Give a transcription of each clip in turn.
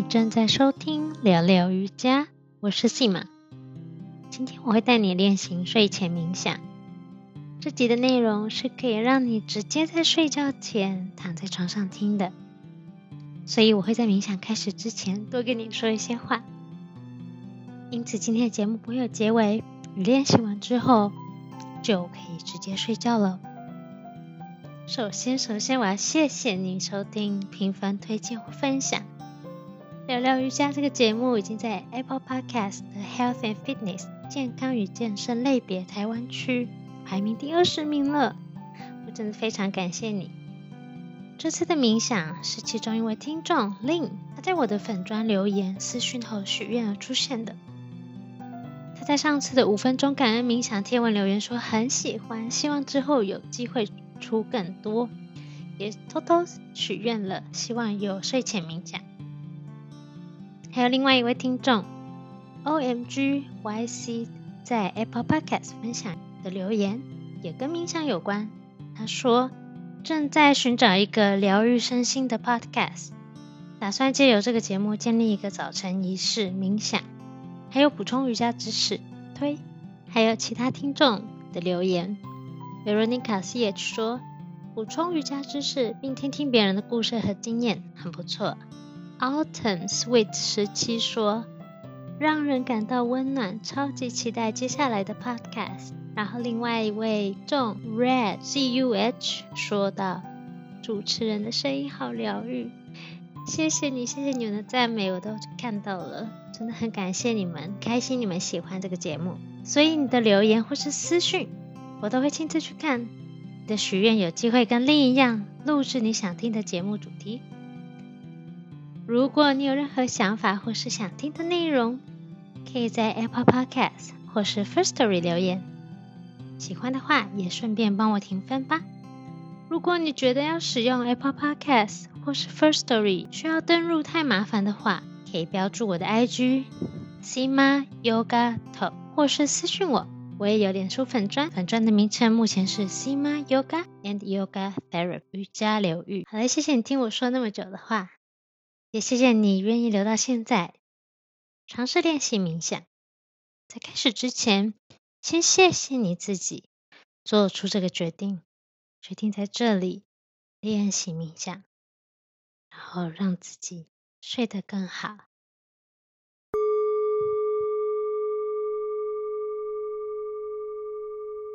你正在收听聊聊瑜伽，我是细马。今天我会带你练习睡前冥想。这集的内容是可以让你直接在睡觉前躺在床上听的，所以我会在冥想开始之前多跟你说一些话。因此今天的节目不会有结尾，你练习完之后就可以直接睡觉了。首先，首先我要谢谢你收听、评分、推荐或分享。聊聊瑜伽这个节目已经在 Apple Podcast 的 Health and Fitness 健康与健身类别台湾区排名第二十名了。我真的非常感谢你。这次的冥想是其中一位听众 Lin 他在我的粉砖留言私讯后许愿而出现的。他在上次的五分钟感恩冥想贴文留言说很喜欢，希望之后有机会。出更多，也偷偷许愿了，希望有睡前冥想。还有另外一位听众，O M G Y C 在 Apple Podcast 分享的留言也跟冥想有关。他说正在寻找一个疗愈身心的 Podcast，打算借由这个节目建立一个早晨仪式冥想，还有补充瑜伽知识。推，还有其他听众的留言。Veronica C H 说：“补充瑜伽知识，并听听别人的故事和经验，很不错。” Autumn Sweet 十七说：“让人感到温暖，超级期待接下来的 Podcast。”然后另外一位众 Red C U H 说道：“主持人的声音好疗愈，谢谢你，谢谢你们的赞美，我都看到了，真的很感谢你们，开心你们喜欢这个节目，所以你的留言或是私讯。”我都会亲自去看你的许愿，有机会跟另一样录制你想听的节目主题。如果你有任何想法或是想听的内容，可以在 Apple Podcast 或是 First Story 留言。喜欢的话，也顺便帮我评分吧。如果你觉得要使用 Apple Podcast 或是 First Story 需要登录太麻烦的话，可以标注我的 IG Sima Yoga Talk，或是私讯我。我也有脸书粉砖，粉砖的名称目前是 Sima Yoga and Yoga Therapy 瑜伽疗愈。好了，谢谢你听我说那么久的话，也谢谢你愿意留到现在，尝试练习冥想。在开始之前，先谢谢你自己做出这个决定，决定在这里练习冥想，然后让自己睡得更好。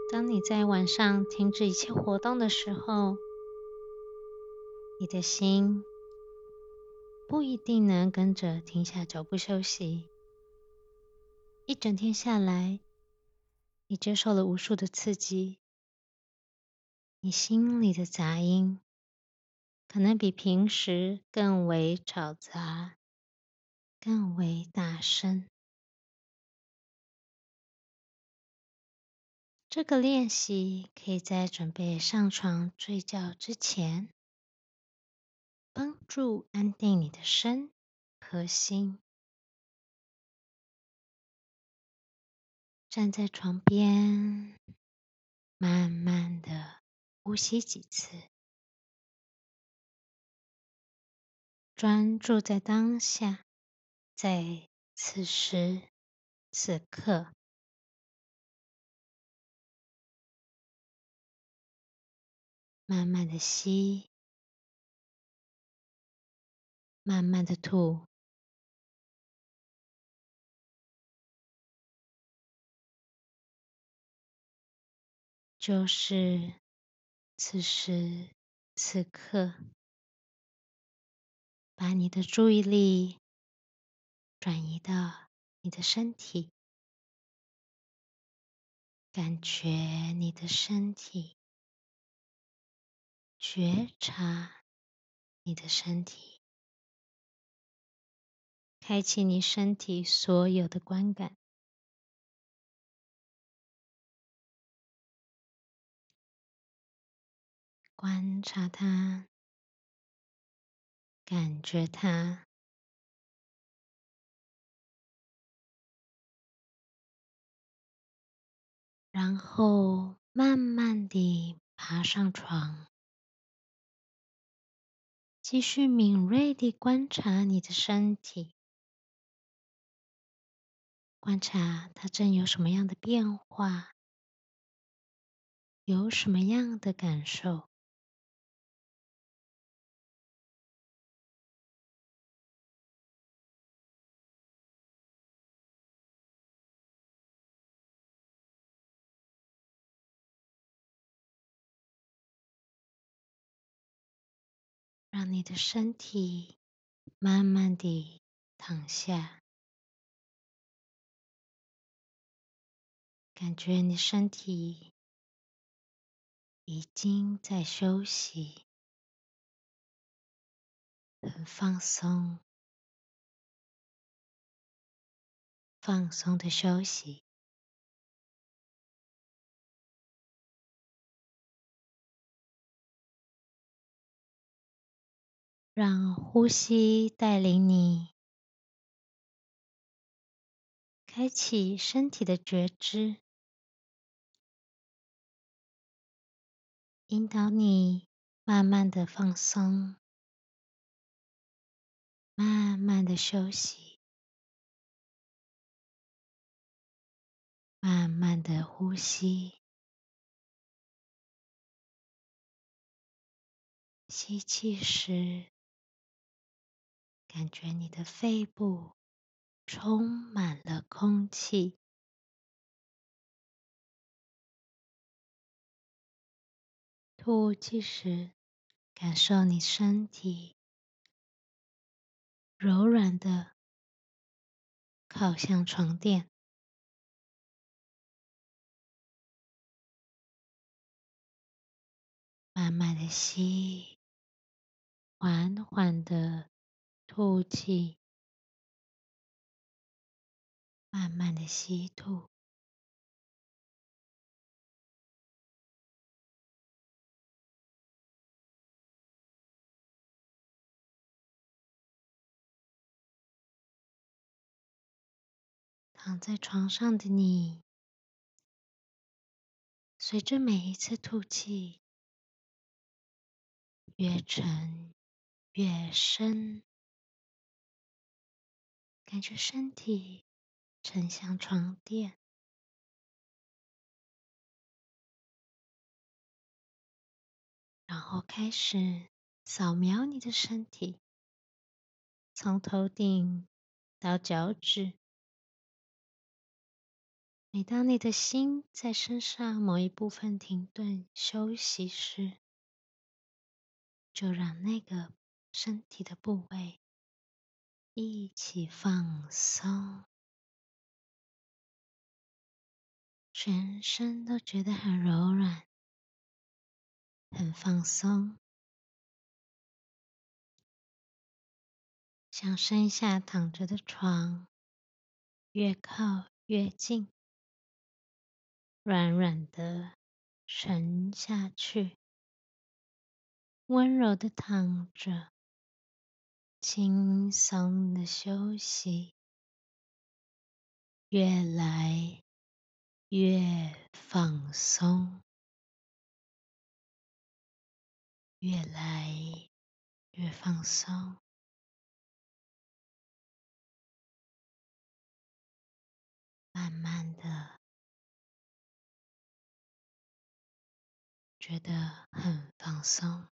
当你在晚上停止一切活动的时候，你的心不一定能跟着停下脚步休息。一整天下来，你接受了无数的刺激，你心里的杂音可能比平时更为吵杂，更为大声。这个练习可以在准备上床睡觉之前，帮助安定你的身和心。站在床边，慢慢的呼吸几次，专注在当下，在此时此刻。慢慢的吸，慢慢的吐，就是此时此刻，把你的注意力转移到你的身体，感觉你的身体。觉察你的身体，开启你身体所有的观感，观察它，感觉它，然后慢慢地爬上床。继续敏锐地观察你的身体，观察它正有什么样的变化，有什么样的感受。让你的身体慢慢地躺下，感觉你身体已经在休息，很放松，放松的休息。让呼吸带领你，开启身体的觉知，引导你慢慢的放松，慢慢的休息，慢慢的呼吸，吸气时。感觉你的肺部充满了空气，吐气时感受你身体柔软的靠向床垫，慢慢的吸，缓缓的。吐气，慢慢的吸吐，躺在床上的你，随着每一次吐气，越沉越深。感觉身体沉向床垫，然后开始扫描你的身体，从头顶到脚趾。每当你的心在身上某一部分停顿休息时，就让那个身体的部位。一起放松，全身都觉得很柔软，很放松，像身下躺着的床越靠越近，软软的沉下去，温柔的躺着。轻松的休息，越来越放松，越来越放松，慢慢的觉得很放松。